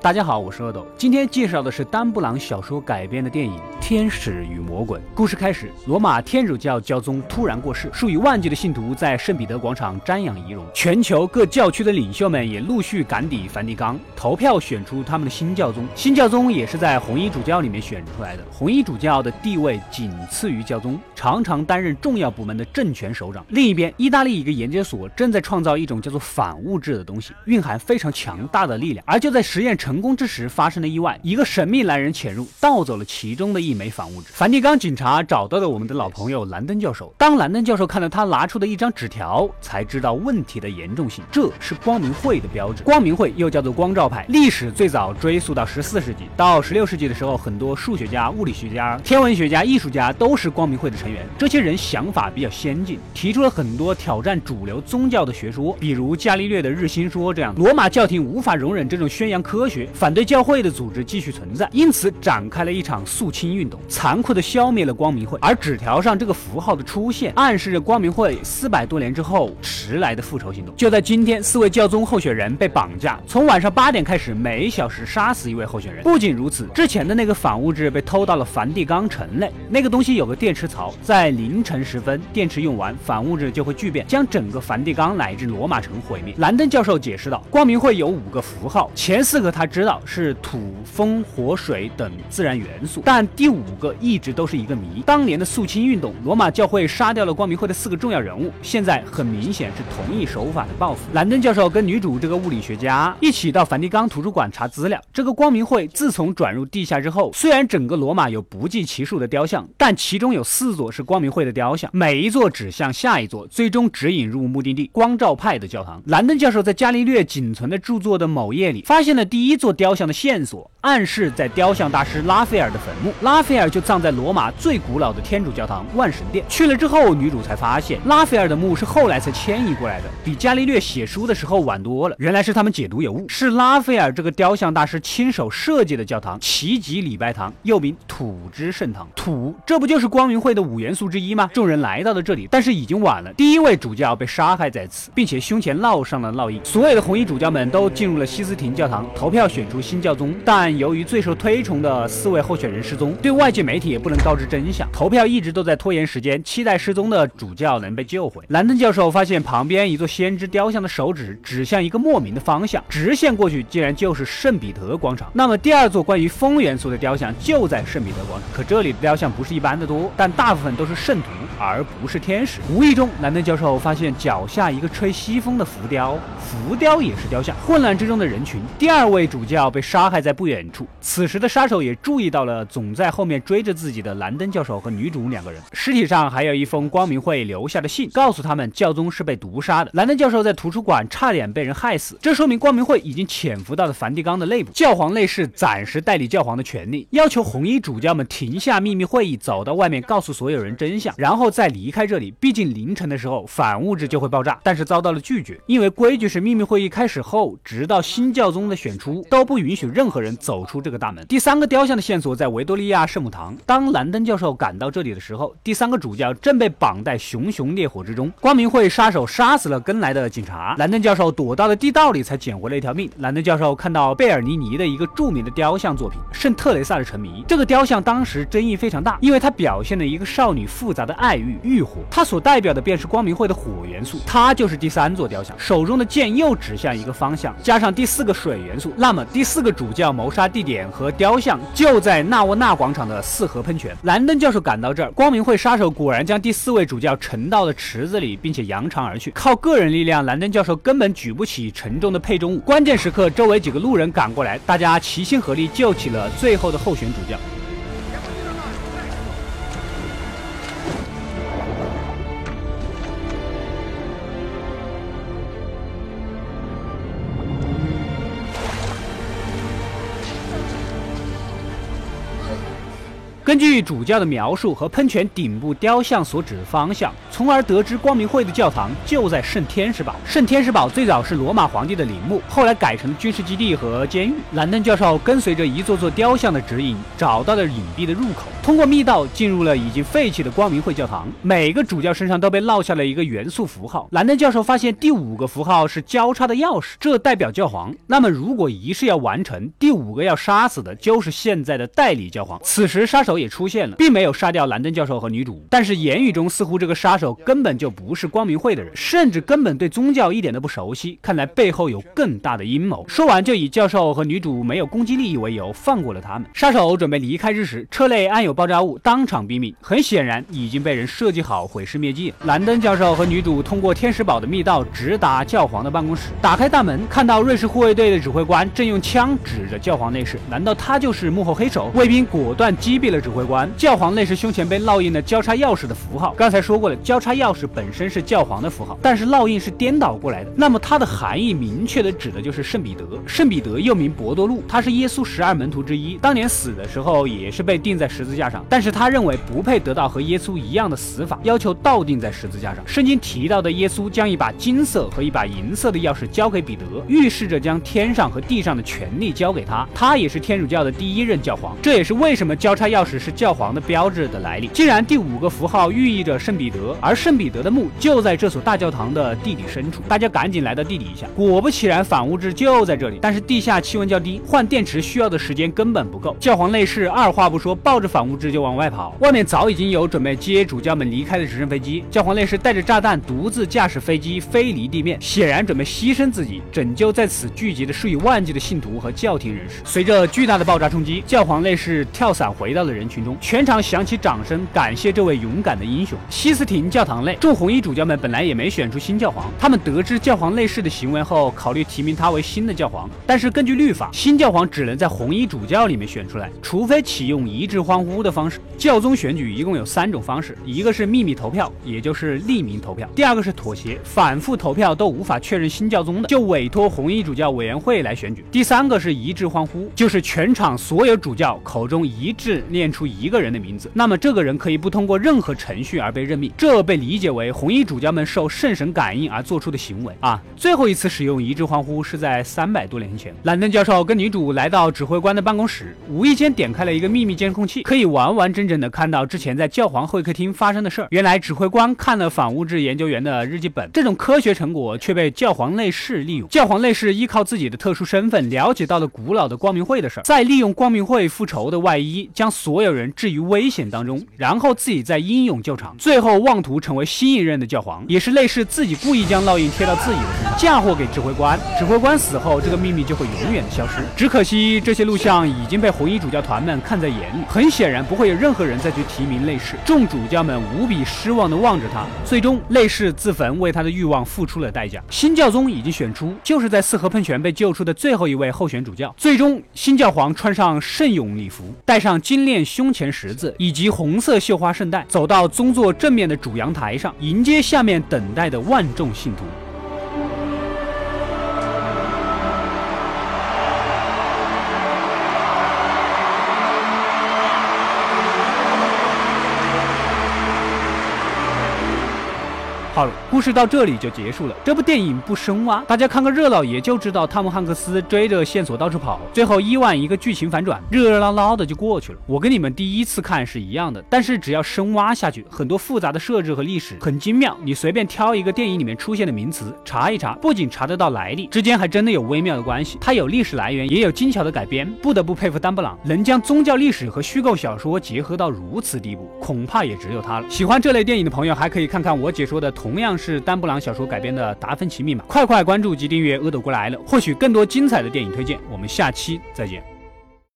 大家好，我是阿斗，今天介绍的是丹布朗小说改编的电影《天使与魔鬼》。故事开始，罗马天主教教宗突然过世，数以万计的信徒在圣彼得广场瞻仰遗容，全球各教区的领袖们也陆续赶抵梵蒂冈，投票选出他们的新教宗。新教宗也是在红衣主教里面选出来的。红衣主教的地位仅次于教宗，常常担任重要部门的政权首长。另一边，意大利一个研究所正在创造一种叫做反物质的东西，蕴含非常强大的力量。而就在实验成。功之时发生了意外，一个神秘男人潜入，盗走了其中的一枚反物质。梵蒂冈警察找到了我们的老朋友兰登教授。当兰登教授看到他拿出的一张纸条，才知道问题的严重性。这是光明会的标志。光明会又叫做光照派，历史最早追溯到十四世纪。到十六世纪的时候，很多数学家、物理学家、天文学家、艺术家都是光明会的成员。这些人想法比较先进，提出了很多挑战主流宗教的学说，比如伽利略的日心说这样。罗马教廷无法容忍这种宣扬科学。反对教会的组织继续存在，因此展开了一场肃清运残酷地消灭了光明会。而纸条上这个符号的出现，暗示着光明会四百多年之后迟来的复仇行动。就在今天，四位教宗候选人被绑架，从晚上八点开始，每小时杀死一位候选人。不仅如此，之前的那个反物质被偷到了梵蒂冈城内，那个东西有个电池槽，在凌晨时分，电池用完，反物质就会聚变，将整个梵蒂冈乃至罗马城毁灭。兰登教授解释道，光明会有五个符号，前四个他。知道是土、风、火、水等自然元素，但第五五个一直都是一个谜。当年的肃清运动，罗马教会杀掉了光明会的四个重要人物，现在很明显是同一手法的报复。兰登教授跟女主这个物理学家一起到梵蒂冈图书馆查资料。这个光明会自从转入地下之后，虽然整个罗马有不计其数的雕像，但其中有四座是光明会的雕像，每一座指向下一座，最终指引入目的地——光照派的教堂。兰登教授在伽利略仅存的著作的某页里发现了第一。座雕像的线索暗示在雕像大师拉斐尔的坟墓，拉斐尔就葬在罗马最古老的天主教堂万神殿。去了之后，女主才发现拉斐尔的墓是后来才迁移过来的，比伽利略写书的时候晚多了。原来是他们解读有误，是拉斐尔这个雕像大师亲手设计的教堂——奇迹礼拜堂，又名土之圣堂。土，这不就是光明会的五元素之一吗？众人来到了这里，但是已经晚了。第一位主教被杀害在此，并且胸前烙上了烙印。所有的红衣主教们都进入了西斯廷教堂投票。选出新教宗，但由于最受推崇的四位候选人失踪，对外界媒体也不能告知真相。投票一直都在拖延时间，期待失踪的主教能被救回。兰登教授发现旁边一座先知雕像的手指指向一个莫名的方向，直线过去竟然就是圣彼得广场。那么第二座关于风元素的雕像就在圣彼得广场，可这里的雕像不是一般的多，但大部分都是圣徒，而不是天使。无意中，兰登教授发现脚下一个吹西风的浮雕，浮雕也是雕像。混乱之中的人群，第二位主。教被杀害在不远处。此时的杀手也注意到了总在后面追着自己的兰登教授和女主两个人。尸体上还有一封光明会留下的信，告诉他们教宗是被毒杀的。兰登教授在图书馆差点被人害死，这说明光明会已经潜伏到了梵蒂冈的内部。教皇内侍暂时代理教皇的权利，要求红衣主教们停下秘密会议，走到外面告诉所有人真相，然后再离开这里。毕竟凌晨的时候反物质就会爆炸，但是遭到了拒绝，因为规矩是秘密会议开始后，直到新教宗的选出。都不允许任何人走出这个大门。第三个雕像的线索在维多利亚圣母堂。当兰登教授赶到这里的时候，第三个主教正被绑在熊熊烈火之中。光明会杀手杀死了跟来的警察，兰登教授躲到了地道里才捡回了一条命。兰登教授看到贝尔尼尼的一个著名的雕像作品《圣特蕾莎的沉迷》，这个雕像当时争议非常大，因为它表现了一个少女复杂的爱欲欲火，它所代表的便是光明会的火元素，它就是第三座雕像，手中的剑又指向一个方向，加上第四个水元素，那么。第四个主教谋杀地点和雕像就在纳沃纳广场的四合喷泉。兰登教授赶到这儿，光明会杀手果然将第四位主教沉到了池子里，并且扬长而去。靠个人力量，兰登教授根本举不起沉重的配重物。关键时刻，周围几个路人赶过来，大家齐心合力救起了最后的候选主教。根据主教的描述和喷泉顶部雕像所指的方向，从而得知光明会的教堂就在圣天使堡。圣天使堡最早是罗马皇帝的陵墓，后来改成了军事基地和监狱。兰登教授跟随着一座座雕像的指引，找到了隐蔽的入口，通过密道进入了已经废弃的光明会教堂。每个主教身上都被烙下了一个元素符号。兰登教授发现第五个符号是交叉的钥匙，这代表教皇。那么如果仪式要完成，第五个要杀死的就是现在的代理教皇。此时杀手也出现了，并没有杀掉兰登教授和女主，但是言语中似乎这个杀手根本就不是光明会的人，甚至根本对宗教一点都不熟悉。看来背后有更大的阴谋。说完就以教授和女主没有攻击利益为由放过了他们。杀手准备离开之时，车内安有爆炸物，当场毙命。很显然已经被人设计好毁尸灭迹。兰登教授和女主通过天使堡的密道直达教皇的办公室，打开大门，看到瑞士护卫队的指挥官正用枪指着教皇内侍。难道他就是幕后黑手？卫兵果断击毙了指挥官。教皇内侍胸前被烙印了交叉钥匙的符号。刚才说过了，交叉钥匙本身是教皇的符号，但是烙印是颠倒过来的。那么它的含义明确的指的就是圣彼得。圣彼得又名伯多禄，他是耶稣十二门徒之一，当年死的时候也是被钉在十字架上。但是他认为不配得到和耶稣一样的死法，要求倒钉在十字架上。圣经提到的耶稣将一把金色和一把银色的钥匙交给彼得，预示着将天上和地上的权力交给他。他也是天主教的第一任教皇，这也是为什么交叉钥匙是教皇的标志的来历。既然第五个符号寓意着圣彼得，而圣彼得的墓就在这所大教堂的地底深处，大家赶紧来到地底下。果不其然，反物质就在这里。但是地下气温较低，换电池需要的时间根本不够。教皇内侍二话不说，抱着反物质就往外跑。外面早已经有准备接主教们离开的直升飞机。教皇内侍带着炸弹，独自驾驶飞机飞离地面，显然准备牺牲自己，拯救在此聚集的数以万计的信徒和教廷人士。随着巨大的爆炸冲击，教皇内侍跳伞回到了人群中，全场响起掌声，感谢这位勇敢的英雄。西斯廷教堂内，众红衣主教们本来也没选出新教皇，他们得知教皇内侍的行为后，考虑提名他为新的教皇。但是根据律法，新教皇只能在红衣主教里面选出来，除非启用一致欢呼的方式。教宗选举一共有三种方式，一个是秘密投票，也就是匿名投票；第二个是妥协，反复投票都无法确认新教宗的，就委托红衣主教委员会来选举；第三个是一致欢呼，就是全场所有主教口中一致念出一个人的名字，那么这个人可以不通过任何程序而被任命，这被理解为红衣主教们受圣神感应而做出的行为啊。最后一次使用一致欢呼是在三百多年前。兰登教授跟女主来到指挥官的办公室，无意间点开了一个秘密监控器，可以完完整整的看到之前在教皇会客厅发生的事儿。原来指挥官看了反物质研究员的日记本，这种科学成果却被教皇内侍利用。教皇内侍依靠自己的特殊身份，了解到了古老的光明会的事儿，再利用光明会复仇的外衣，将所所有人置于危险当中，然后自己再英勇救场，最后妄图成为新一任的教皇。也是内侍自己故意将烙印贴到自己的身上，嫁祸给指挥官。指挥官死后，这个秘密就会。永远的消失。只可惜这些录像已经被红衣主教团们看在眼里，很显然不会有任何人再去提名类氏。众主教们无比失望地望着他，最终类氏自焚，为他的欲望付出了代价。新教宗已经选出，就是在四合喷泉被救出的最后一位候选主教。最终，新教皇穿上圣勇礼服，戴上金链胸前十字以及红色绣花圣带，走到宗座正面的主阳台上，迎接下面等待的万众信徒。好了，故事到这里就结束了。这部电影不深挖，大家看个热闹也就知道汤姆汉克斯追着线索到处跑，最后伊万一个剧情反转，热热闹闹的就过去了。我跟你们第一次看是一样的，但是只要深挖下去，很多复杂的设置和历史很精妙。你随便挑一个电影里面出现的名词查一查，不仅查得到来历，之间还真的有微妙的关系。它有历史来源，也有精巧的改编。不得不佩服丹布朗，能将宗教历史和虚构小说结合到如此地步，恐怕也只有他了。喜欢这类电影的朋友，还可以看看我解说的同。同样是丹布朗小说改编的《达芬奇密码》，快快关注及订阅《阿斗过来了》，获取更多精彩的电影推荐。我们下期再见。